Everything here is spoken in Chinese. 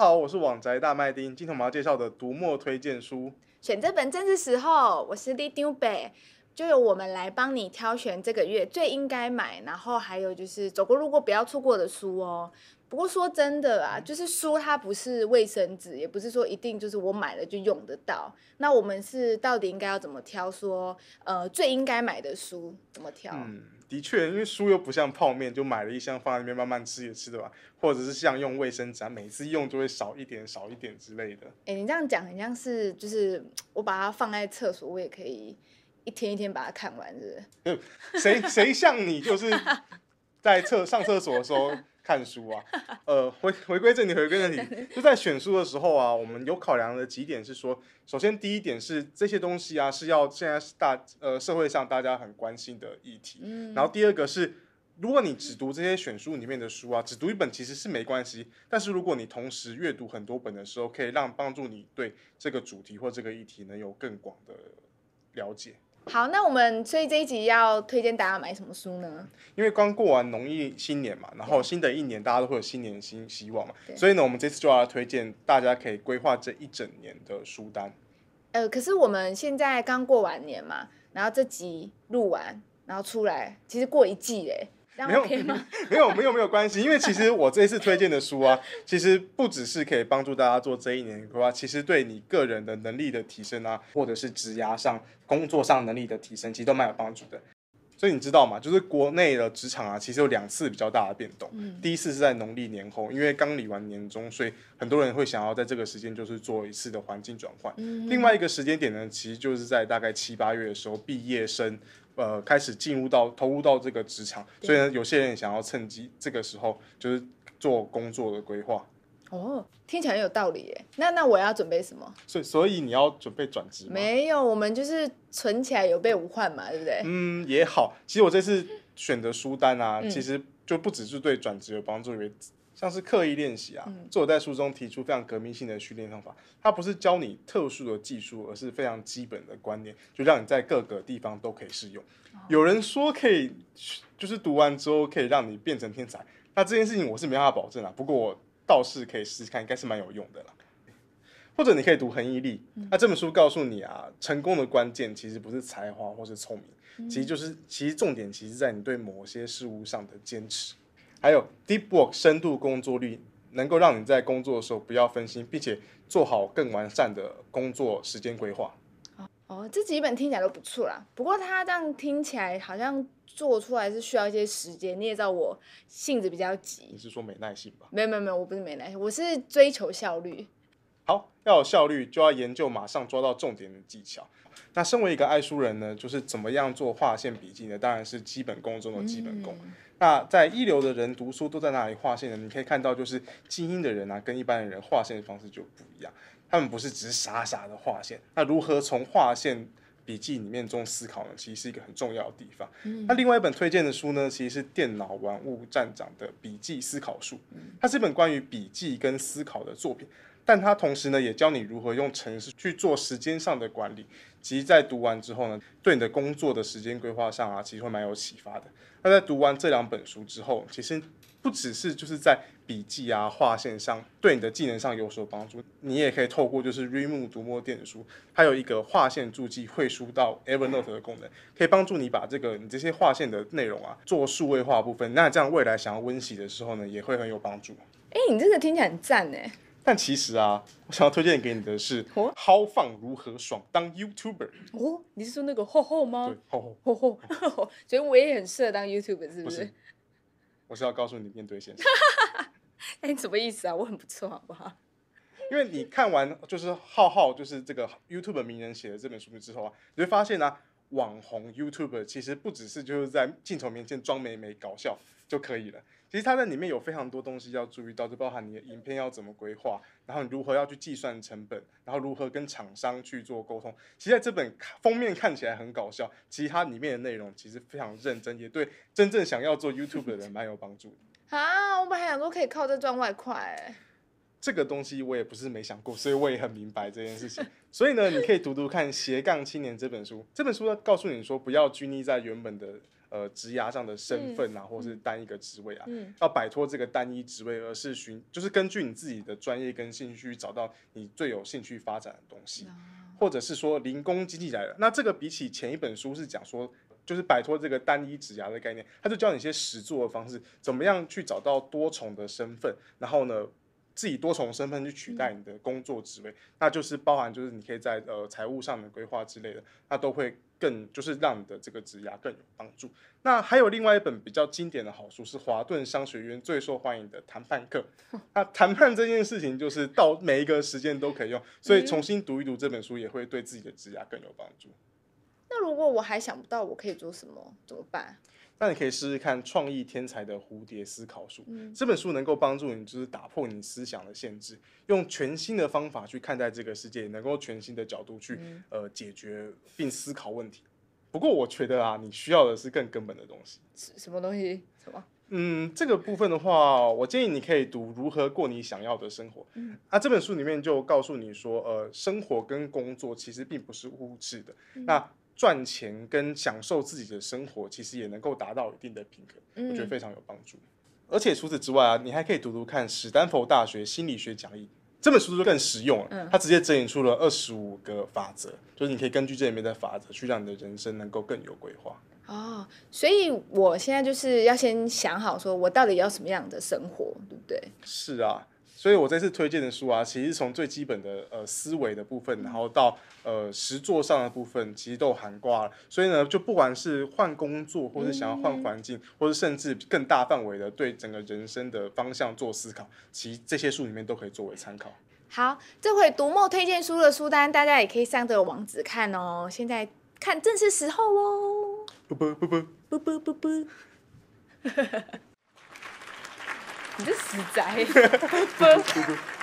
好，我是网宅大麦丁，今天我们要介绍的读墨推荐书，选这本正是时候。我是里长伯，就由我们来帮你挑选这个月最应该买，然后还有就是走过路过不要错过的书哦。不过说真的啊，就是书它不是卫生纸，也不是说一定就是我买了就用得到。那我们是到底应该要怎么挑说？说呃最应该买的书怎么挑？嗯，的确，因为书又不像泡面，就买了一箱放在那边慢慢吃也吃得完，或者是像用卫生纸，每次用就会少一点少一点之类的。哎、欸，你这样讲很像是就是我把它放在厕所，我也可以一天一天把它看完，是不是？谁谁像你就是在厕上厕所的时候。看书啊，呃，回回归正题，回归正题，就在选书的时候啊，我们有考量的几点是说，首先第一点是这些东西啊是要现在是大呃社会上大家很关心的议题，嗯，然后第二个是，如果你只读这些选书里面的书啊，只读一本其实是没关系，但是如果你同时阅读很多本的时候，可以让帮助你对这个主题或这个议题能有更广的了解。好，那我们所以这一集要推荐大家买什么书呢？因为刚过完农历新年嘛，然后新的一年大家都会有新年新希望嘛，所以呢，我们这次就要推荐大家可以规划这一整年的书单。呃，可是我们现在刚过完年嘛，然后这集录完，然后出来，其实过一季嘞。没有，没有，没有，没有，没有关系。因为其实我这一次推荐的书啊，其实不只是可以帮助大家做这一年规划，其实对你个人的能力的提升啊，或者是职涯上、工作上能力的提升，其实都蛮有帮助的。所以你知道吗？就是国内的职场啊，其实有两次比较大的变动。嗯。第一次是在农历年后，因为刚理完年终，所以很多人会想要在这个时间就是做一次的环境转换。嗯。另外一个时间点呢，其实就是在大概七八月的时候，毕业生。呃，开始进入到投入到这个职场，所以呢，有些人想要趁机这个时候就是做工作的规划。哦，听起来很有道理耶。那那我要准备什么？所以所以你要准备转职吗？没有，我们就是存起来有备无患嘛，对不对？嗯，也好。其实我这次选的书单啊，嗯、其实就不只是对转职有帮助，因为。像是刻意练习啊，作者在书中提出非常革命性的训练方法。它不是教你特殊的技术，而是非常基本的观念，就让你在各个地方都可以适用。有人说可以，就是读完之后可以让你变成天才，那这件事情我是没办法保证啊。不过我倒是可以试试看，应该是蛮有用的啦。或者你可以读恒毅力，那这本书告诉你啊，成功的关键其实不是才华或是聪明，其实就是其实重点其实在你对某些事物上的坚持。还有 Deep Work 深度工作率，能够让你在工作的时候不要分心，并且做好更完善的工作时间规划。哦，这几本听起来都不错啦。不过它这样听起来好像做出来是需要一些时间。你也知道我性子比较急。你是说没耐性吧？没有没有没有，我不是没耐性，我是追求效率。好，要有效率就要研究马上抓到重点的技巧。那身为一个爱书人呢，就是怎么样做划线笔记呢？当然是基本功中的基本功。嗯那在一流的人读书都在哪里划线呢？你可以看到，就是精英的人啊，跟一般的人划线的方式就不一样。他们不是只是傻傻的划线，那如何从划线笔记里面中思考呢？其实是一个很重要的地方。嗯、那另外一本推荐的书呢，其实是《电脑玩物站长的笔记思考术》，它是一本关于笔记跟思考的作品。但它同时呢，也教你如何用程式去做时间上的管理。其实，在读完之后呢，对你的工作的时间规划上啊，其实会蛮有启发的。那在读完这两本书之后，其实不只是就是在笔记啊、划线上对你的技能上有所帮助，你也可以透过就是 Remo 读墨电子书，它有一个划线注记汇书到 Evernote 的功能，可以帮助你把这个你这些划线的内容啊做数位化部分。那这样未来想要温习的时候呢，也会很有帮助。哎，你这个听起来很赞哎。但其实啊，我想要推荐给你的是《豪放如何爽当 YouTuber》哦。你是说那个厚厚吗？对，厚厚厚厚。所以我也很适合当 YouTuber，是不是？不是，我是要告诉你面对现实。哎、你，什么意思啊？我很不错，好不好？因为你看完就是浩浩，就是这个 YouTuber 名人写的这本书之后啊，你会发现呢、啊，网红 YouTuber 其实不只是就是在镜头面前装美美搞笑就可以了。其实它在里面有非常多东西要注意到，就包含你的影片要怎么规划，然后你如何要去计算成本，然后如何跟厂商去做沟通。其实在这本封面看起来很搞笑，其实它里面的内容其实非常认真，也对真正想要做 YouTube 的人蛮有帮助的。啊，我本来想说可以靠这赚外快。这个东西我也不是没想过，所以我也很明白这件事情。所以呢，你可以读读看《斜杠青年》这本书。这本书呢告诉你说，不要拘泥在原本的。呃职涯上的身份啊，嗯、或是单一个职位啊，嗯、要摆脱这个单一职位，而是寻就是根据你自己的专业跟兴趣找到你最有兴趣发展的东西，嗯、或者是说零工经济来了。那这个比起前一本书是讲说，就是摆脱这个单一职涯的概念，他就教你一些实作的方式，怎么样去找到多重的身份，然后呢，自己多重身份去取代你的工作职位，嗯、那就是包含就是你可以在呃财务上的规划之类的，那都会更就是让你的这个职涯更有帮助。那还有另外一本比较经典的好书是华顿商学院最受欢迎的谈判课。那谈判这件事情就是到每一个时间都可以用，所以重新读一读这本书也会对自己的职涯更有帮助。那如果我还想不到我可以做什么，怎么办？那你可以试试看《创意天才的蝴蝶思考术》，嗯，这本书能够帮助你，就是打破你思想的限制，用全新的方法去看待这个世界，能够全新的角度去、嗯、呃解决并思考问题。不过我觉得啊，你需要的是更根本的东西。什么东西？什么？嗯，这个部分的话，我建议你可以读《如何过你想要的生活》。嗯，啊，这本书里面就告诉你说，呃，生活跟工作其实并不是物质的。嗯、那赚钱跟享受自己的生活，其实也能够达到一定的平衡，嗯、我觉得非常有帮助。而且除此之外啊，你还可以读读看史丹佛大学心理学讲义这本书就更实用了。嗯、它直接整理出了二十五个法则，就是你可以根据这里面的法则去让你的人生能够更有规划。哦，所以我现在就是要先想好，说我到底要什么样的生活，对不对？是啊。所以我这次推荐的书啊，其实从最基本的呃思维的部分，然后到呃实作上的部分，其实都涵盖了。所以呢，就不管是换工作，或是想要换环境，嗯、或者甚至更大范围的对整个人生的方向做思考，其实这些书里面都可以作为参考。好，这回读墨推荐书的书单，大家也可以上这个网址看哦。现在看正是时候哦。不不不不不不不不。你这死宅！